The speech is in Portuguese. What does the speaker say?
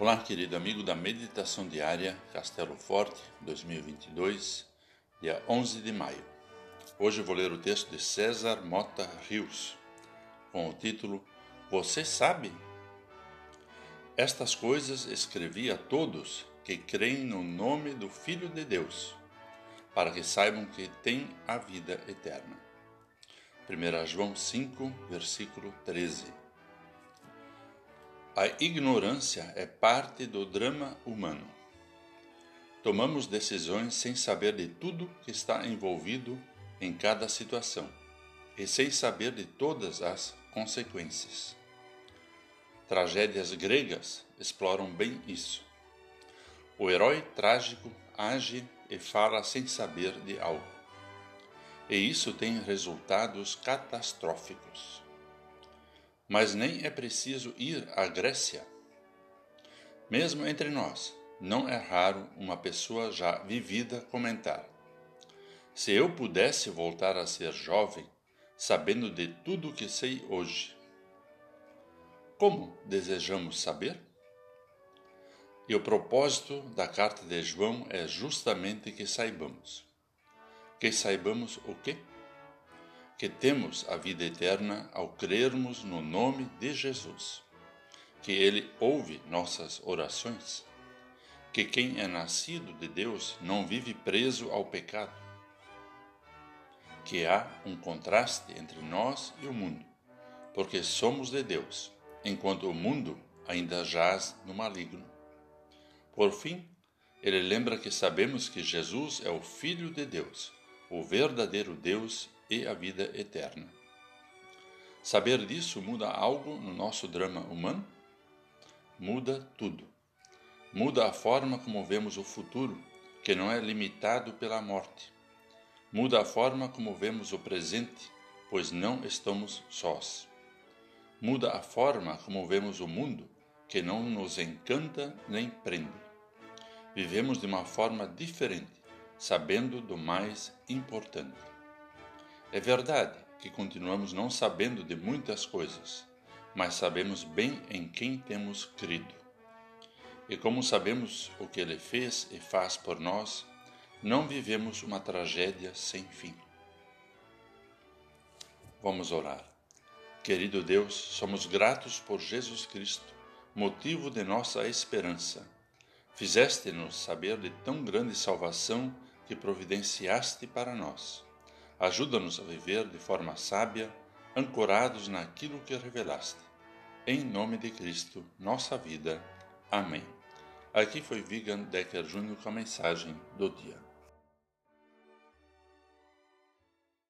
Olá, querido amigo da Meditação Diária Castelo Forte 2022, dia 11 de maio. Hoje vou ler o texto de César Mota Rios, com o título Você sabe? Estas coisas escrevi a todos que creem no nome do Filho de Deus, para que saibam que têm a vida eterna. 1 João 5, versículo 13. A ignorância é parte do drama humano. Tomamos decisões sem saber de tudo que está envolvido em cada situação e sem saber de todas as consequências. Tragédias gregas exploram bem isso. O herói trágico age e fala sem saber de algo. E isso tem resultados catastróficos. Mas nem é preciso ir à Grécia. Mesmo entre nós, não é raro uma pessoa já vivida comentar: Se eu pudesse voltar a ser jovem, sabendo de tudo o que sei hoje. Como desejamos saber? E o propósito da carta de João é justamente que saibamos. Que saibamos o quê? Que temos a vida eterna ao crermos no nome de Jesus, que Ele ouve nossas orações, que quem é nascido de Deus não vive preso ao pecado, que há um contraste entre nós e o mundo, porque somos de Deus, enquanto o mundo ainda jaz no maligno. Por fim, ele lembra que sabemos que Jesus é o Filho de Deus, o verdadeiro Deus e a vida eterna. Saber disso muda algo no nosso drama humano? Muda tudo. Muda a forma como vemos o futuro, que não é limitado pela morte. Muda a forma como vemos o presente, pois não estamos sós. Muda a forma como vemos o mundo, que não nos encanta nem prende. Vivemos de uma forma diferente, sabendo do mais importante. É verdade que continuamos não sabendo de muitas coisas, mas sabemos bem em quem temos crido. E como sabemos o que Ele fez e faz por nós, não vivemos uma tragédia sem fim. Vamos orar. Querido Deus, somos gratos por Jesus Cristo, motivo de nossa esperança. Fizeste-nos saber de tão grande salvação que providenciaste para nós. Ajuda-nos a viver de forma sábia, ancorados naquilo que revelaste. Em nome de Cristo, nossa vida. Amém. Aqui foi Vigan Decker Jr. com a mensagem do dia.